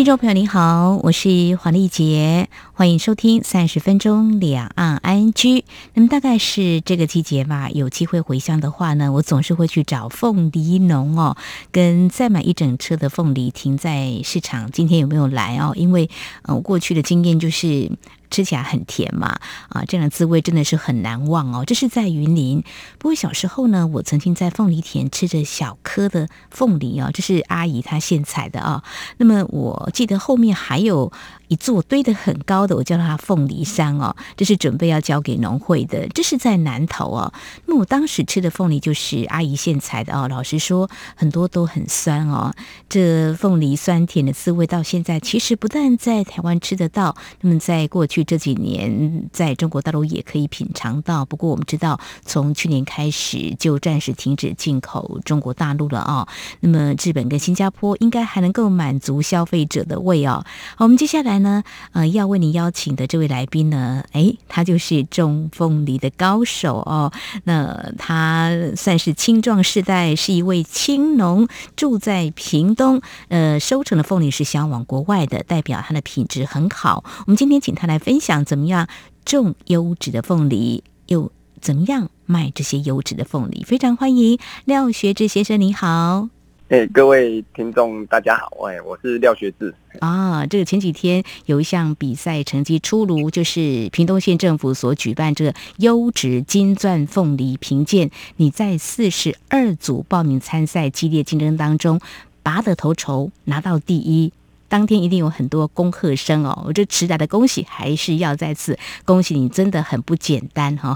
听众朋友您好，我是黄丽杰，欢迎收听三十分钟两岸 ING。那么大概是这个季节吧，有机会回乡的话呢，我总是会去找凤梨农哦，跟再买一整车的凤梨停在市场。今天有没有来哦？因为嗯，我过去的经验就是。吃起来很甜嘛，啊，这样的滋味真的是很难忘哦。这是在云林，不过小时候呢，我曾经在凤梨田吃着小颗的凤梨哦，这是阿姨她现采的啊。那么我记得后面还有。一座堆得很高的，我叫它凤梨山哦，这是准备要交给农会的。这是在南头哦。那我当时吃的凤梨就是阿姨现采的哦。老实说，很多都很酸哦。这凤梨酸甜的滋味到现在其实不但在台湾吃得到，那么在过去这几年，在中国大陆也可以品尝到。不过我们知道，从去年开始就暂时停止进口中国大陆了哦。那么日本跟新加坡应该还能够满足消费者的胃哦。好，我们接下来。呢，呃，要为您邀请的这位来宾呢，哎，他就是种凤梨的高手哦。那他算是青壮世代，是一位青农，住在屏东，呃，收成的凤梨是销往国外的，代表它的品质很好。我们今天请他来分享怎么样种优质的凤梨，又怎么样卖这些优质的凤梨。非常欢迎廖学志先生，你好。哎，各位听众，大家好！哎，我是廖学志。啊，这个前几天有一项比赛成绩出炉，就是屏东县政府所举办这个优质金钻凤梨评鉴，你在四十二组报名参赛激烈竞争当中拔得头筹，拿到第一。当天一定有很多恭贺声哦！我这迟来的恭喜还是要再次恭喜你，真的很不简单 哈！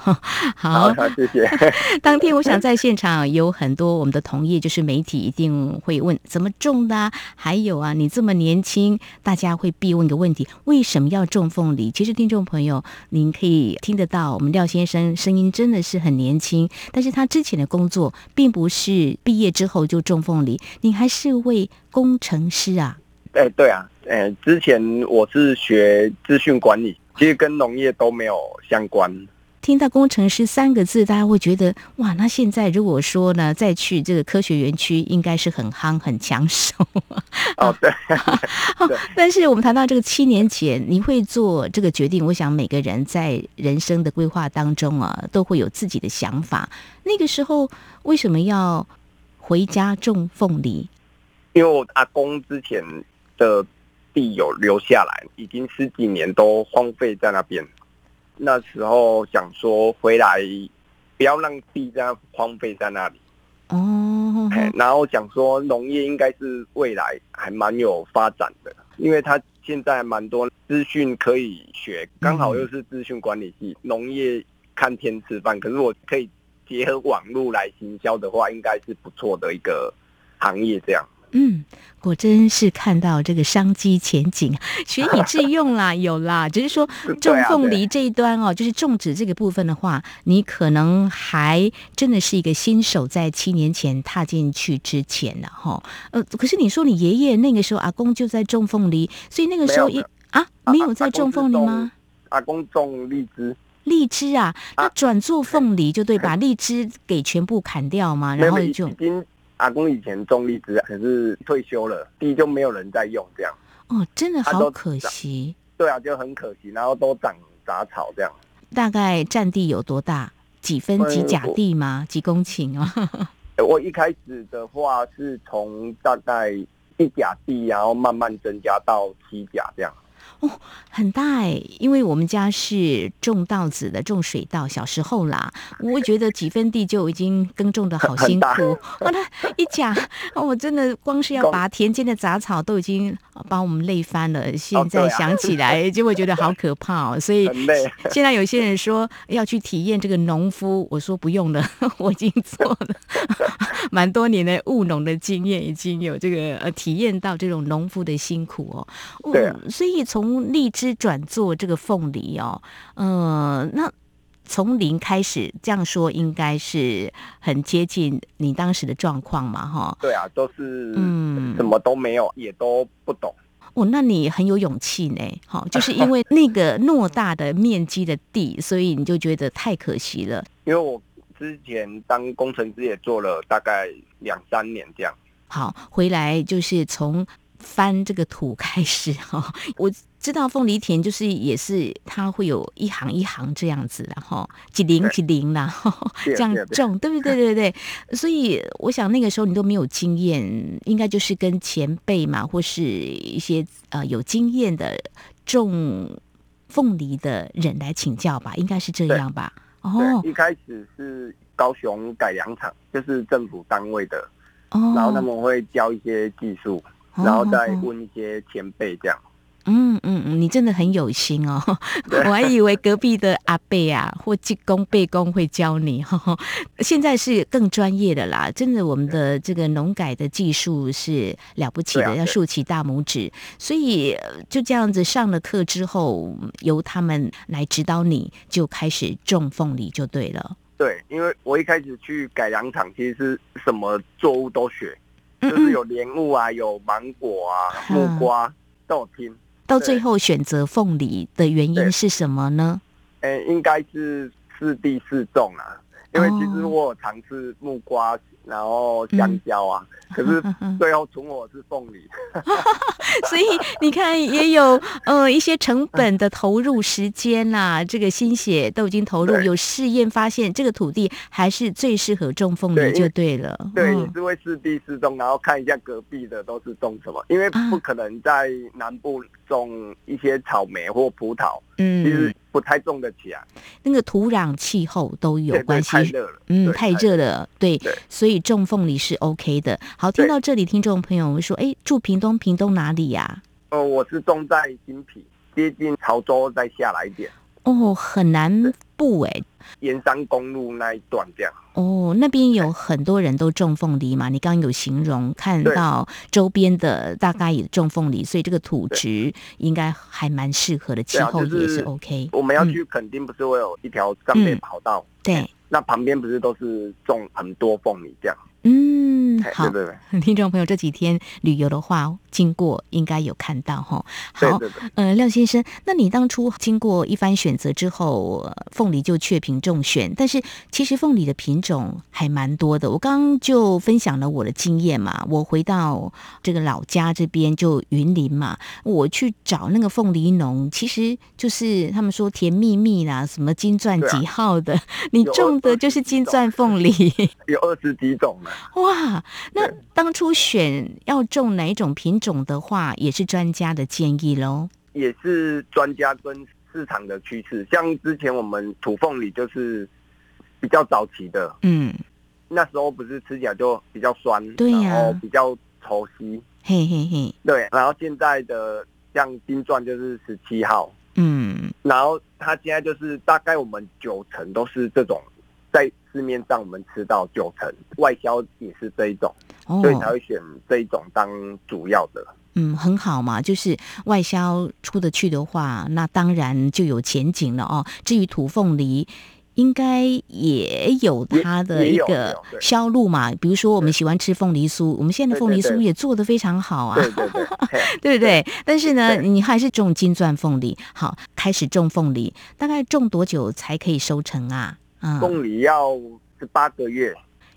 好，谢谢。当天我想在现场有很多我们的同业，就是媒体一定会问怎么种的，还有啊，你这么年轻，大家会必问一个问题：为什么要种凤梨？其实听众朋友，您可以听得到，我们廖先生声音真的是很年轻，但是他之前的工作并不是毕业之后就种凤梨，你还是位工程师啊。哎，对啊，哎，之前我是学资讯管理，其实跟农业都没有相关。听到工程师三个字，大家会觉得哇，那现在如果说呢，再去这个科学园区，应该是很夯、很抢手。哦，对。但是我们谈到这个七年前，你会做这个决定，我想每个人在人生的规划当中啊，都会有自己的想法。那个时候为什么要回家种凤梨？因为我阿公之前。的地有留下来，已经十几年都荒废在那边。那时候想说回来，不要让地这样荒废在那里。哦。然后想说农业应该是未来还蛮有发展的，因为他现在蛮多资讯可以学，刚好又是资讯管理系，农业看天吃饭。可是我可以结合网络来行销的话，应该是不错的一个行业这样。嗯，果真是看到这个商机前景，学以致用啦，有啦。只是说种凤梨这一端哦，就是种植这个部分的话，你可能还真的是一个新手，在七年前踏进去之前呢，哈。呃，可是你说你爷爷那个时候阿公就在种凤梨，所以那个时候也啊没有在种凤梨吗？阿公种荔枝，荔枝啊，那转做凤梨就对，把 荔枝给全部砍掉嘛，然后就。阿公以前种荔枝，可是退休了，地就没有人在用，这样。哦，真的好可惜。对啊，就很可惜，然后都长杂草这样。大概占地有多大？几分几甲地吗？几公顷啊？我一开始的话是从大概一甲地，然后慢慢增加到七甲这样。哦，很大哎，因为我们家是种稻子的，种水稻。小时候啦，我觉得几分地就已经耕种的好辛苦。哇，那一讲，我真的光是要拔田间的杂草，都已经把我们累翻了。现在想起来，就会觉得好可怕哦。所以现在有些人说要去体验这个农夫，我说不用了，我已经做了 蛮多年的务农的经验，已经有这个呃体验到这种农夫的辛苦哦。对，所以从荔枝转做这个凤梨哦，呃，那从零开始这样说，应该是很接近你当时的状况嘛，哈。对啊，都是嗯，什么都没有，也都不懂。哦，那你很有勇气呢。好，就是因为那个偌大的面积的地，所以你就觉得太可惜了。因为我之前当工程师也做了大概两三年这样。好，回来就是从。翻这个土开始哈，我知道凤梨田就是也是它会有一行一行这样子然后几零几零然后，这样种，对不对？对对对。所以我想那个时候你都没有经验，应该就是跟前辈嘛，或是一些呃有经验的种凤梨的人来请教吧，应该是这样吧？哦，一开始是高雄改良厂，就是政府单位的，哦，然后他们会教一些技术。然后再问一些前辈这样。嗯嗯嗯，你真的很有心哦！我还以为隔壁的阿贝啊或技工、背工会教你，现在是更专业的啦。真的，我们的这个农改的技术是了不起的，要竖起大拇指。所以就这样子上了课之后，由他们来指导你，就开始种凤梨就对了。对，因为我一开始去改良场，其实是什么作物都学。就是有莲雾啊，有芒果啊，木瓜都有听。到最后选择凤梨的原因是什么呢？哎，应该是四地四种啊，因为其实我有尝试木瓜。然后香蕉啊，可是最后存我是凤梨，所以你看也有呃一些成本的投入时间呐，这个心血都已经投入，有试验发现这个土地还是最适合种凤梨就对了。对，你是会试地试种，然后看一下隔壁的都是种什么，因为不可能在南部种一些草莓或葡萄，嗯，其实不太种得起来。那个土壤气候都有关系，太热了，嗯，太热了，对，所以。种凤梨是 OK 的。好，听到这里，听众朋友们说：“哎，住屏东，屏东哪里呀？”哦，我是种在新皮，接近潮州再下来一点。哦，很难不哎，沿山公路那一段这样。哦，那边有很多人都种凤梨嘛？你刚刚有形容看到周边的大概也种凤梨，所以这个土质应该还蛮适合的，气候也是 OK。我们要去垦丁，不是会有一条上面跑道？对。那旁边不是都是种很多凤梨这样？嗯，好，对对对，听众朋友这几天旅游的话，经过应该有看到哈。好，呃，廖先生，那你当初经过一番选择之后，凤梨就确品中选，但是其实凤梨的品种还蛮多的。我刚刚就分享了我的经验嘛，我回到这个老家这边就云林嘛，我去找那个凤梨农，其实就是他们说甜蜜蜜啦，什么金钻几号的，你种的就是金钻凤梨，有二十几种呢。哇，那当初选要种哪一种品种的话，也是专家的建议喽。也是专家跟市场的趋势，像之前我们土凤梨就是比较早期的，嗯，那时候不是吃起来就比较酸，对呀，然后比较稠稀，嘿嘿嘿，对。然后现在的像金钻就是十七号，嗯，然后它现在就是大概我们九成都是这种。在市面上，我们吃到九成外销也是这一种，所以才会选这一种当主要的。嗯，很好嘛，就是外销出得去的话，那当然就有前景了哦。至于土凤梨，应该也有它的一个销路嘛。比如说，我们喜欢吃凤梨酥，我们现在的凤梨酥也做得非常好啊，对对对，对不对？但是呢，你还是种金钻凤梨。好，开始种凤梨，大概种多久才可以收成啊？凤梨要十八个月，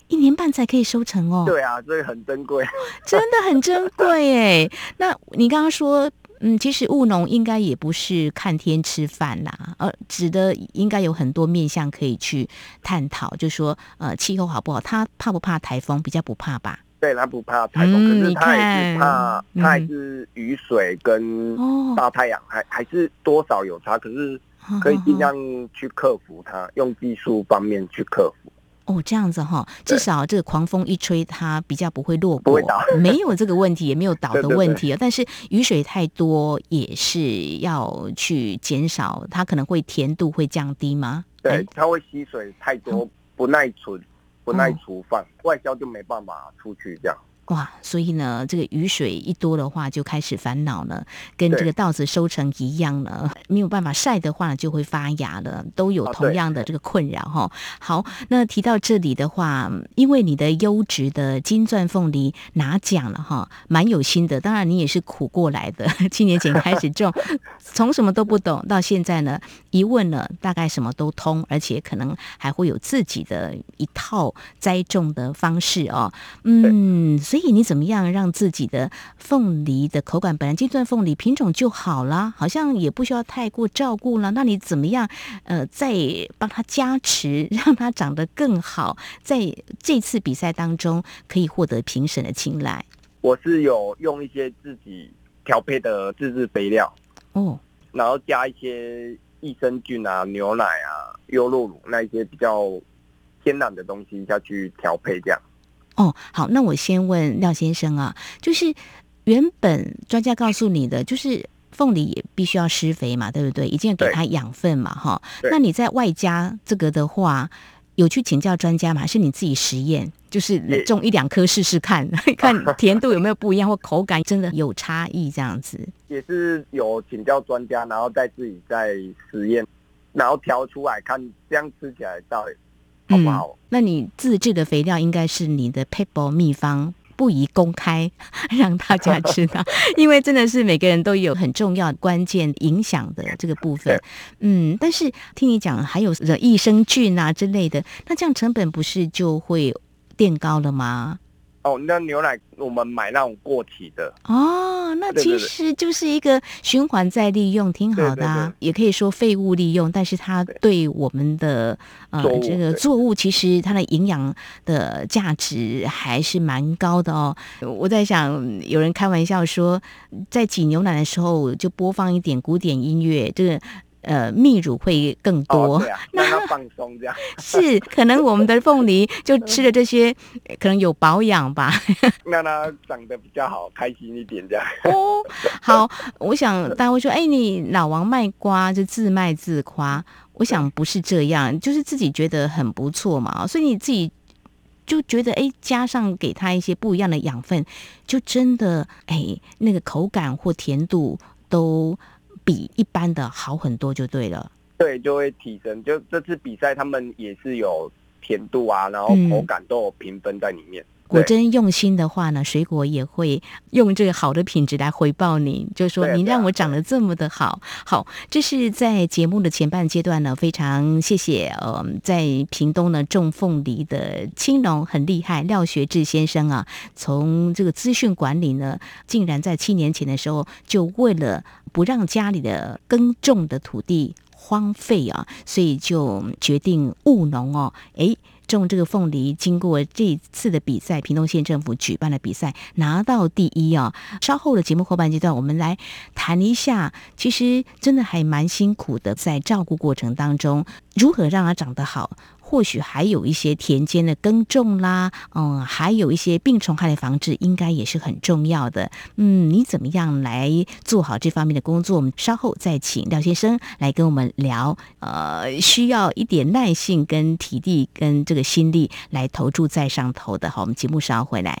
一年半才可以收成哦。对啊，所以很珍贵，真的很珍贵哎。那你刚刚说，嗯，其实务农应该也不是看天吃饭啦，呃，指的应该有很多面向可以去探讨，就说呃，气候好不好？他怕不怕台风？比较不怕吧？对，他不怕台风，可是它也是怕，他还是雨水跟大太阳，还还是多少有差，可是。可以尽量去克服它，用技术方面去克服。哦，这样子哈，至少这个狂风一吹，它比较不会落果，没有这个问题，也没有倒的问题啊。但是雨水太多，也是要去减少，它可能会甜度会降低吗？对，它会吸水太多，不耐存，不耐储放，外销就没办法出去这样。哇，所以呢，这个雨水一多的话，就开始烦恼了，跟这个稻子收成一样了，没有办法晒的话，就会发芽了，都有哦同样的这个困扰哈。好，那提到这里的话，因为你的优质的金钻凤梨拿奖了哈，蛮有心的。当然，你也是苦过来的，七年前开始种，从什么都不懂到现在呢，一问了大概什么都通，而且可能还会有自己的一套栽种的方式哦。嗯，所以以你怎么样让自己的凤梨的口感，本来金钻凤梨品种就好啦，好像也不需要太过照顾了。那你怎么样呃，再帮它加持，让它长得更好，在这次比赛当中可以获得评审的青睐我是有用一些自己调配的自制肥料，哦。然后加一些益生菌啊、牛奶啊、优酪乳那一些比较天然的东西下去调配，这样。哦，好，那我先问廖先生啊，就是原本专家告诉你的，就是凤梨也必须要施肥嘛，对不对？一定要给它养分嘛，哈。那你在外加这个的话，有去请教专家吗？还是你自己实验？就是也种一两颗试试看，看甜度有没有不一样，或口感真的有差异这样子。也是有请教专家，然后再自己再实验，然后调出来看，这样吃起来到底好不好？那你自制的肥料应该是你的 paper 秘方。不宜公开，让大家知道，因为真的是每个人都有很重要、关键影响的这个部分。嗯，但是听你讲还有惹益生菌啊之类的，那这样成本不是就会垫高了吗？哦，那牛奶我们买那种过期的，哦，那其实就是一个循环再利用，挺好的、啊，对对也可以说废物利用，但是它对。我们的呃这个作物，其实它的营养的价值还是蛮高的哦。我在想，有人开玩笑说，在挤牛奶的时候就播放一点古典音乐，这个呃泌乳会更多。哦，对啊，让它放松这样，是，可能我们的凤梨就吃了这些，呃可能有保养吧。让它长得比较好，开心一点这样。哦，好，我想大家会说，哎，你老王卖瓜就自卖自夸。我想不是这样，就是自己觉得很不错嘛，所以你自己就觉得，哎，加上给它一些不一样的养分，就真的，哎，那个口感或甜度都比一般的好很多，就对了。对，就会提升。就这次比赛，他们也是有甜度啊，然后嗯口感都有评分在里面。果真用心的话呢，水果也会用这个好的品质来回报你，就说你让我长得这么的好。好，这是在节目的前半阶段呢，非常谢谢呃，在屏东呢种凤梨的青农很厉害廖学志先生啊，从这个资讯管理呢，竟然在七年前的时候，就为了不让家里的耕种的土地荒废啊，所以就决定务农哦，诶。种这个凤梨，经过这次的比赛，屏东县政府举办的比赛拿到第一啊。稍后的节目后半阶段，我们来谈一下，其实真的还蛮辛苦的，在照顾过程当中，如何让它长得好。或许还有一些田间的耕种啦，嗯，还有一些病虫害的防治，应该也是很重要的。嗯，你怎么样来做好这方面的工作？我们稍后再请廖先生来跟我们聊。呃，需要一点耐性、跟体力、跟这个心力来投注在上头的。好，我们节目稍后回来。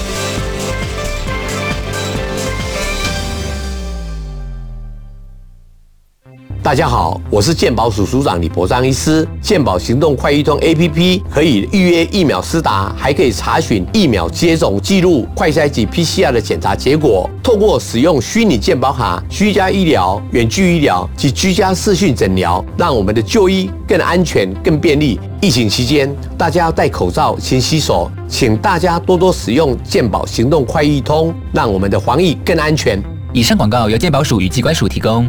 大家好，我是健保署署长李博章医师。健保行动快易通 APP 可以预约疫苗施打，还可以查询疫苗接种记录、快筛及 PCR 的检查结果。透过使用虚拟健保卡、居家医疗、远距医疗及居家视讯诊疗，让我们的就医更安全、更便利。疫情期间，大家要戴口罩、勤洗手，请大家多多使用健保行动快易通，让我们的防疫更安全。以上广告由健保署与机关署提供。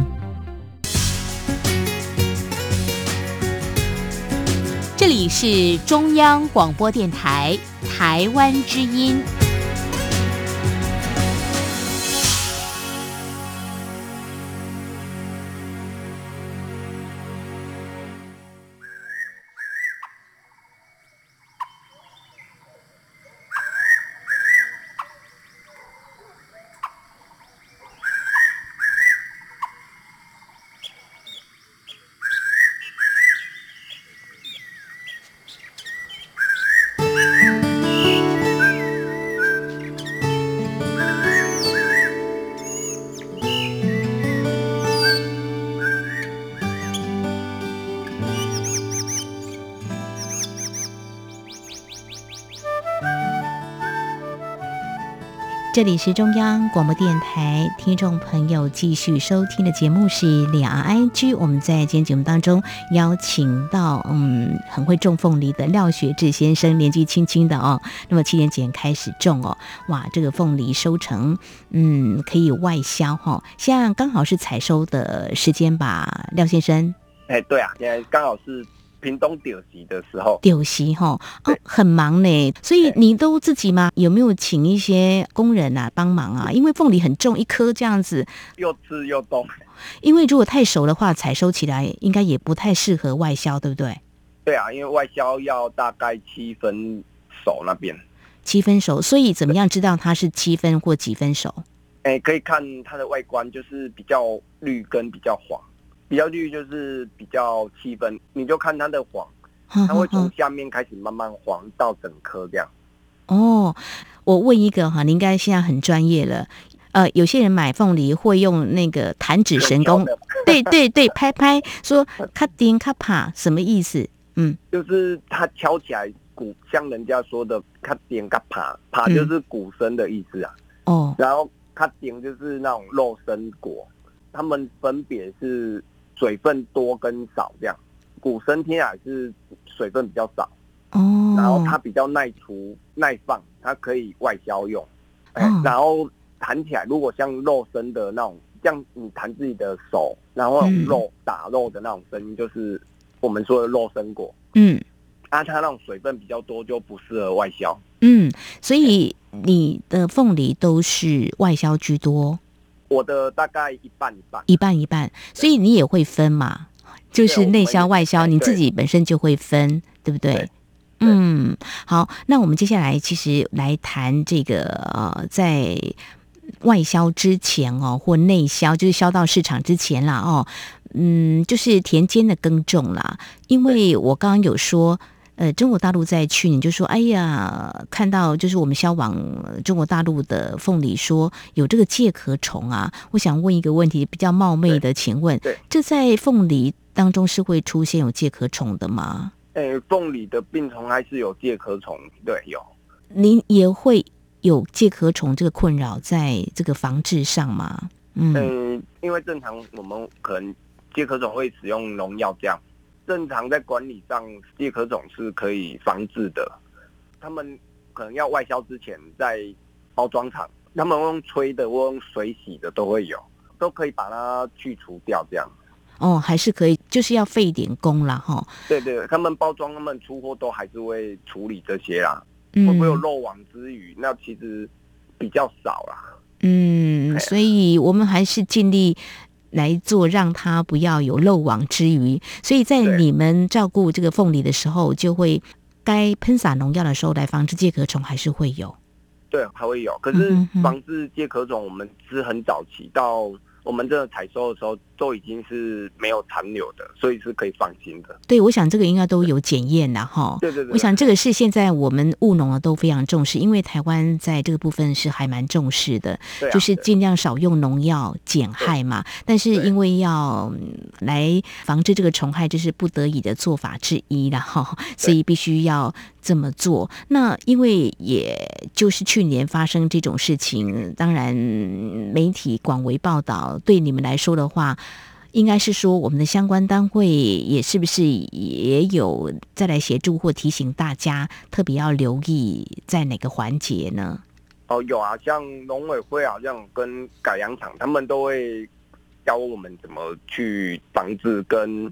你是中央广播电台台湾之音。这里是中央广播电台，听众朋友继续收听的节目是两岸 I G。我们在今天节目当中邀请到，嗯，很会种凤梨的廖学志先生，年纪轻轻的哦，那么七年前开始种哦，哇，这个凤梨收成，嗯，可以外销哈、哦，现在刚好是采收的时间吧，廖先生。哎，对啊，现在刚好是屏东丢席的时候。丢席哈，哦，很忙呢，所以你都自己吗？有没有请一些工人啊帮忙啊？因为凤梨很重，一颗这样子，又吃又动。因为如果太熟的话，采收起来应该也不太适合外销，对不对？对啊，因为外销要大概七分熟那边。七分熟，所以怎么样知道它是七分或几分熟？哎，可以看它的外观，就是比较绿跟比较黄。比较绿就是比较七分，你就看它的黄，它它会从下面开始慢慢黄到整颗这样。哦，我问一个哈，你应该现在很专业了。呃，有些人买凤梨会用那个弹指神功，的 对对对，拍拍说咔丁咔啪，什么意思？嗯，就是它敲起来鼓，像人家说的“咔丁咔啪”，啪嗯就是鼓声的意思啊。哦，然后咔丁就是那种肉身果，它们分别是水分多跟少这样。古生天海是水分比较少，哦，然后它比较耐除耐放，它可以外销用。哎、哦然后弹起来，如果像肉身的那种，像你弹自己的手，然后肉、打肉的那种声音，就是我们说的肉生果。嗯啊，它那种水分比较多，就不适合外销。嗯，所以你的凤梨都是外销居多，我的大概一半一半。一半一半，所以你也会分嘛，就是内销外销，哎你自己本身就会分，对不？对对嗯，好，那我们接下来其实来谈这个呃，在外销之前哦，或内销，就是销到市场之前啦哦，嗯，就是田间的耕种啦，因为我刚刚有说。呃，中国大陆在去年就说，哎呀，看到就是我们销往呃中国大陆的凤梨说有这个介壳虫啊，我想问一个问题，比较冒昧的，请问对，这在凤梨当中是会出现有介壳虫的吗？诶，凤梨的病虫还是有介壳虫，对，有。您也会有介壳虫这个困扰在这个防治上吗？嗯嗯，因为正常我们可能介壳虫会使用农药这样，正常在管理上介壳种是可以防治的。他们可能要外销之前，在包装厂，他们用吹的或用水洗的都会有，都可以把它去除掉这样。哦，还是可以，就是要费一点工啦，哈。对对，他们包装、他们出货都还是会处理这些啦。嗯会不会有漏网之鱼？那其实比较少啦。嗯，哎所以我们还是尽力来做，让它不要有漏网之鱼。所以在你们照顾这个凤梨的时候，就会该喷洒农药的时候来防治介壳虫，还是会有。对，还会有。可是防治介壳虫，我们是很早期到我们这个采收的时候，都已经是没有残留的，所以是可以放心的。对，我想这个应该都有检验的哈。对对对，我想这个是现在我们务农啊都非常重视，因为台湾在这个部分是还蛮重视的，啊就是尽量少用农药减害嘛。但是因为要嗯来防治这个虫害，这是不得已的做法之一了哈，所以必须要这么做。那因为也就是去年发生这种事情，当然嗯媒体广为报道，对你们来说的话。应该是说，我们的相关单位也是不是也有再来协助或提醒大家，特别要留意在哪个环节呢？哦有啊，像农委会好像跟改良场，他们都会教我们怎么去防治，跟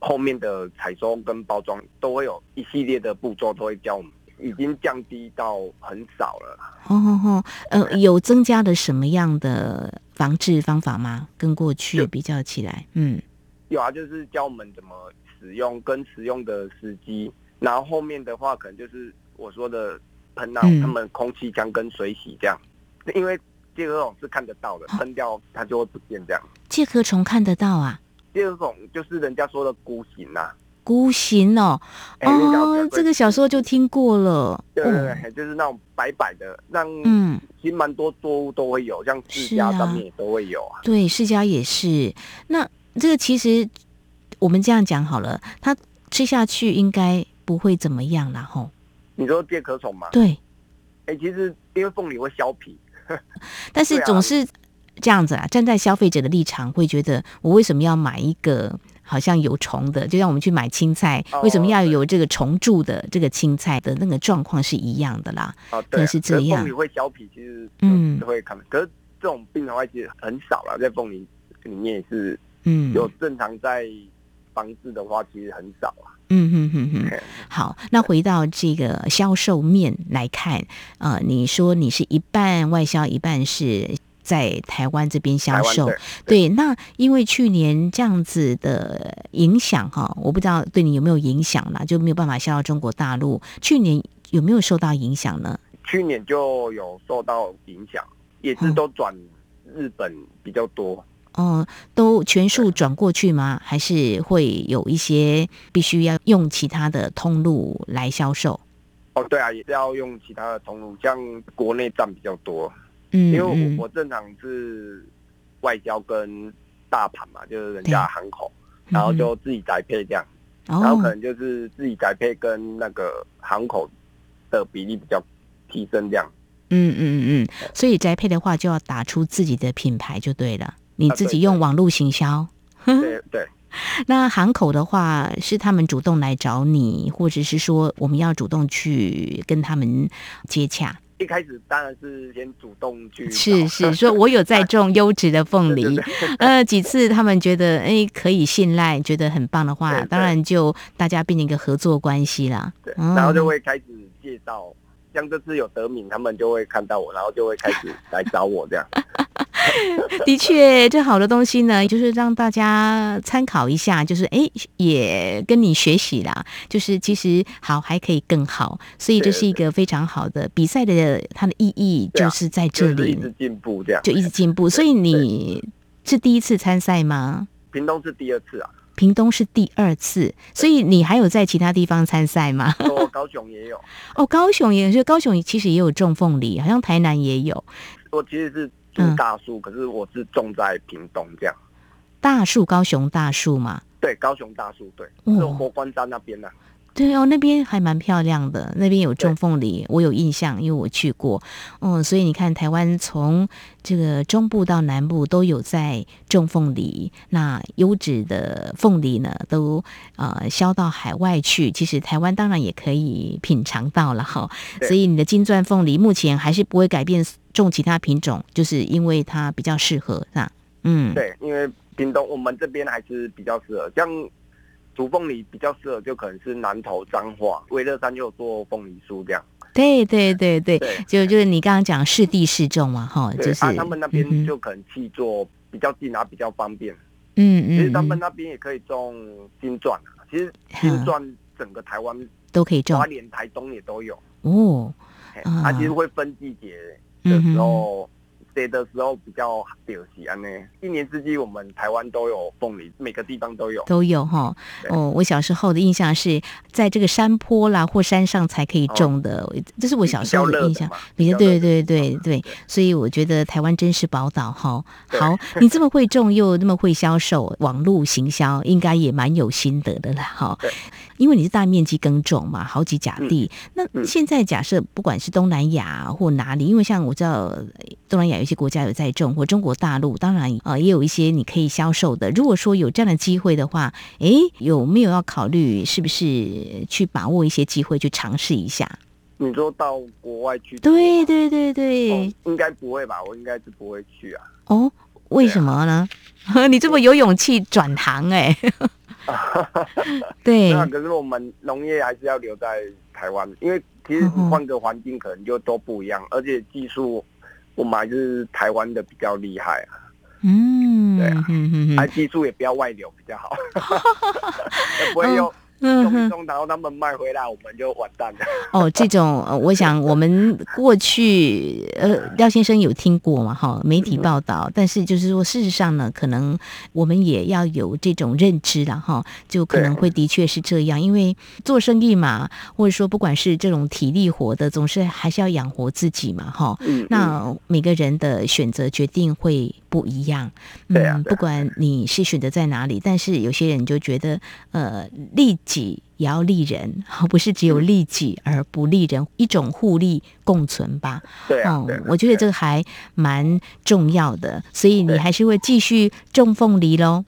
后面的采收跟包装都会有一系列的步骤，都会教我们。已经降低到很少了。哦哦哦，呃，有增加的什么样的防治方法吗？跟过去比较起来，嗯，有啊，就是教我们怎么使用跟使用的时机，然后后面的话可能就是我说的喷那嗯。种他们空气枪跟水洗这样，因为介壳种是看得到的，喷掉它就会不见这样。介壳虫看得到啊，介壳种就是人家说的孤形呐、菇形哦，哦，这个小时候就听过了，对对哦，对，就是那种白白的，让嗯，其实蛮多作物都会有，像释迦是啊上面也都会有啊。对，世家也是。那这个其实我们这样讲好了，它吃下去应该不会怎么样啦，吼。你说介壳虫嘛？对，哎、其实因为凤梨会削皮，但是总是这样子啊，站在消费者的立场，会觉得我为什么要买一个好像有虫的？就像我们去买青菜，哦为什么要有这个虫蛀的这个青菜的那个状况是一样的啦？哦，对、啊，是这样可凤梨会消皮，其实嗯嗯会看，可是这种病的话其实很少了，在凤梨里面也是嗯，有正常在防治的话，其实很少啊。嗯哼哼哼。好，那回到这个销售面来看，呃，你说你是一半外销，一半是在台湾这边销售，对对，那因为去年这样子的影响哈，我不知道对你有没有影响啦，就没有办法销到中国大陆。去年有没有受到影响呢？去年就有受到影响，也是都转日本比较多。哦，都全数转过去吗？还是会有一些必须要用其他的通路来销售？哦，对啊，也是要用其他的通路，像国内站比较多，嗯，因为嗯。我我正常是外交跟大盘嘛，就是人家行口，然后就自己宅配这样，然后可哦，能就是自己宅配跟那个行口的比例比较提升这样。嗯嗯嗯。嗯，所以宅配的话就要打出自己的品牌就对了，你自己用网络行销。对对，那行口的话，是他们主动来找你，或者是说我们要主动去跟他们接洽？一开始当然是先主动去是是，说我有在种优质的凤梨。呃，几次他们觉得哎可以信赖，觉得很棒的话，当然就大家变成一个合作关系啦。对，嗯。然后就会开始介绍，像这次有得名，他们就会看到我，然后就会开始来找我这样。的确，这好的东西呢，就是让大家参考一下，就是哎，也跟你学习啦。就是其实好还可以更好，所以这是一个非常好的比赛的它的意义，就是在这里就是一直进步这样。就一直进步。所以你是第一次参赛吗？屏东是第二次啊，屏东是第二次，所以你还有在其他地方参赛吗？哦高雄也有，哦，高雄也是，高雄其实也有种凤梨，好像台南也有我其实是嗯住大树，可是我是种在屏东这样。大树，高雄大树嘛。对，高雄大树，对，哦是佛关山那边呢、对哦，那边还蛮漂亮的，那边有种凤梨，我有印象，因为我去过。嗯，所以你看，台湾从这个中部到南部都有在种凤梨，那优质的凤梨呢，都呃销到海外去。其实台湾当然也可以品尝到了哈。所以你的金钻凤梨目前还是不会改变种其他品种，就是因为它比较适合，是吧？嗯，对，因为屏东我们这边还是比较适合，像竹凤梨比较适合，就可能是南投彰化、威乐山就有做凤梨酥这样。对对对对，对就就是你刚刚讲是地是种嘛，哈，就是啊，他们那嗯边就可能去做比较近啊，比较方便。嗯嗯，其实他们嗯那边也可以种金钻啊，其实金钻整个台湾、都可以种。花莲、台东也都有。哦，它其实会分季节的时候，谁的时候比较流行安呢？一年四季我们台湾都有凤梨，每个地方都有。都有哈。哦，我小时候的印象是在这个山坡啦或山上才可以种的，这是我小时候的印象对的地方对对对，所以我觉得台湾真是宝岛哈。好，你这么会种又那么会销售，网络行销应该也蛮有心得的啦哈对。因为你是大面积耕种嘛，好几甲地。那嗯现在假设不管是东南亚或哪里，因为像我知道呃东南亚有一些国家有在种，或中国大陆，当然呃也有一些你可以销售的。如果说有这样的机会的话，诶，有没有要考虑是不是去把握一些机会去尝试一下？你说到国外去？对对对对，哦，应该不会吧？我应该是不会去啊。哦，为什么呢？你这么有勇气转行哎、对对啊，可是我们农业还是要留在台湾，因为其实换个环境可能就都不一样，而且技术我们还是台湾的比较厉害啊，嗯，对啊嗯嗯还技术也不要外流比较好，不会用嗯哼，种一种，然后他们卖回来我们就完蛋了。哦，这种呃我想我们过去呃廖先生有听过嘛哈，媒体报道，但是就是说事实上呢，可能我们也要有这种认知了哈，就可能会的确是这样，因为做生意嘛，或者说不管是这种体力活的，总是还是要养活自己嘛哈。嗯，嗯。那每个人的选择决定会不一样。嗯，对啊对啊不管你是选择在哪里，但是有些人就觉得，呃，利己也要利人，不是只有利己而不利人，一种互利共存吧。对啊，对啊，我觉得这个还蛮重要的，所以你还是会继续种凤梨喽。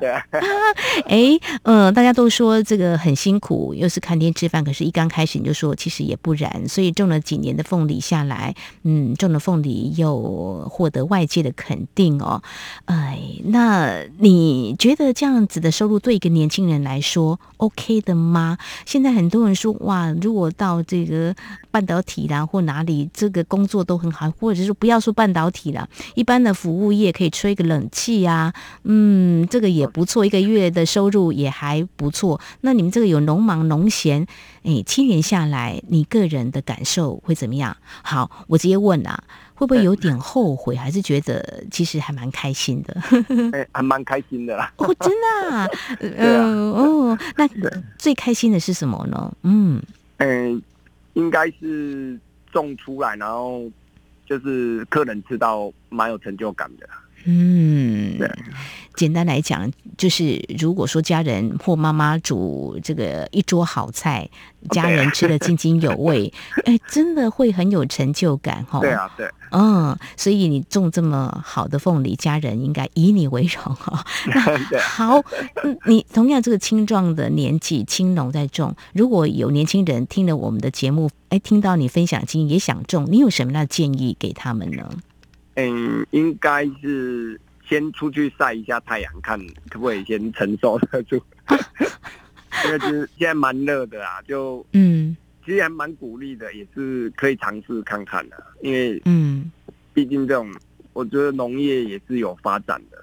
对，哎，嗯、大家都说这个很辛苦，又是看天吃饭，可是一刚开始你就说其实也不然，所以种了几年的凤梨下来，嗯，种了凤梨又获得外界的肯定哦。哎，那你觉得这样子的收入对一个年轻人来说 OK 的吗？现在很多人说哇，如果到这个半导体啦或哪里，这个工作都很好，或者是不要说半导体啦，一般的服务业可以吹个冷气啊，嗯，这个也不错，一个月的收入也还不错。那你们这个有农忙农闲，哎，七年下来，你个人的感受会怎么样？好，我直接问啊，会不会有点后悔，还是觉得其实还蛮开心的？哎，还蛮开心的啦。哦，真的、啊，哦，那最开心的是什么呢？嗯，嗯，应该是种出来，然后就是客人吃到蛮有成就感的。嗯对，简单来讲，就是如果说家人或妈妈煮这个一桌好菜，家人吃的津津有味，哎，真的会很有成就感哈。对，啊，对，嗯，所以你种这么好的凤梨，家人应该以你为荣哈。那好，嗯你同样这个青壮的年纪，青农在种，如果有年轻人听了我们的节目，哎，听到你分享经验也想种，你有什么样的建议给他们呢？嗯，应该是先出去晒一下太阳，看可不可以先承受得住。因为就是现在蛮热的啊，就嗯其实还蛮鼓励的，也是可以尝试看看的。因为嗯毕竟这种，我觉得农业也是有发展的，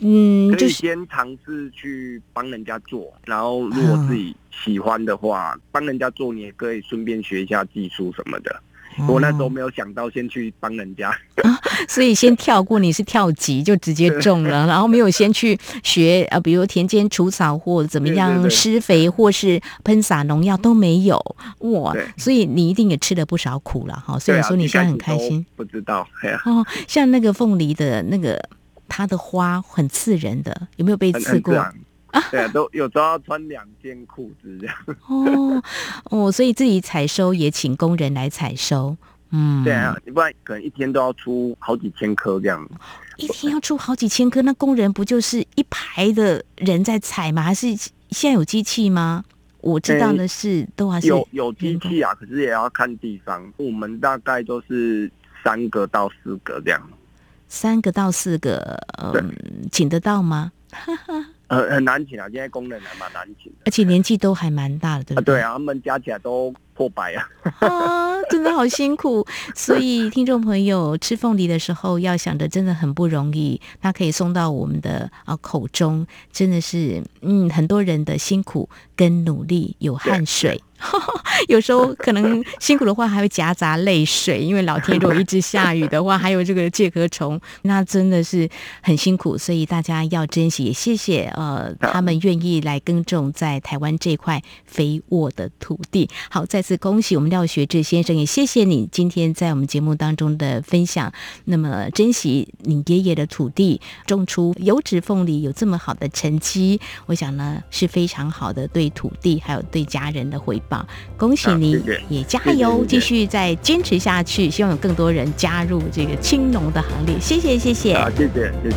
嗯，可以就先尝试去帮人家做，然后如果自己喜欢的话，帮人家做，你也可以顺便学一下技术什么的。我那时候哦没有想到先去帮人家，所以先跳过你是跳级就直接 中了，然后没有先去学呃，比如田间除草或怎么样施肥或是喷洒农药都没有哇，所以你一定也吃了不少苦了哈。虽然说你现在很开心不知道，哦，像那个凤梨的那个它的花很刺人的，有没有被刺过？对啊，都有时候要穿两件裤子这样。哦哦，所以自己采收也请工人来采收，嗯，对啊，不然可能一天都要出好几千颗这样。一天要出好几千颗，那工人不就是一排的人在采吗？还是现在有机器吗？我知道的是，都还是有有机器啊，可是也要看地方。我们大概都是三个到四个这样，三个到四个，嗯，请得到吗？很很难请啊。现在工人还蛮难请的。而且年纪都还蛮大的，对不啊，对啊，他们加起来都破百啊。啊，真的好辛苦。所以听众朋友吃凤梨的时候，要想着真的很不容易，它可以送到我们的啊口中，真的是嗯很多人的辛苦跟努力，有汗水。有时候可能辛苦的话，还会夹杂泪水，因为老天如果一直下雨的话，还有这个介壳虫，那真的是很辛苦，所以大家要珍惜。也谢谢呃，他们愿意来耕种在台湾这块肥沃的土地。好，再次恭喜我们廖学志先生，也谢谢你今天在我们节目当中的分享。那么珍惜你爷爷的土地，种出油脂凤梨有这么好的成绩，我想呢是非常好的对土地还有对家人的回报。恭喜你，啊谢谢也加油，继续再坚持下去。希望有更多人加入这个青农的行列。谢谢，谢谢。啊，谢谢，谢谢。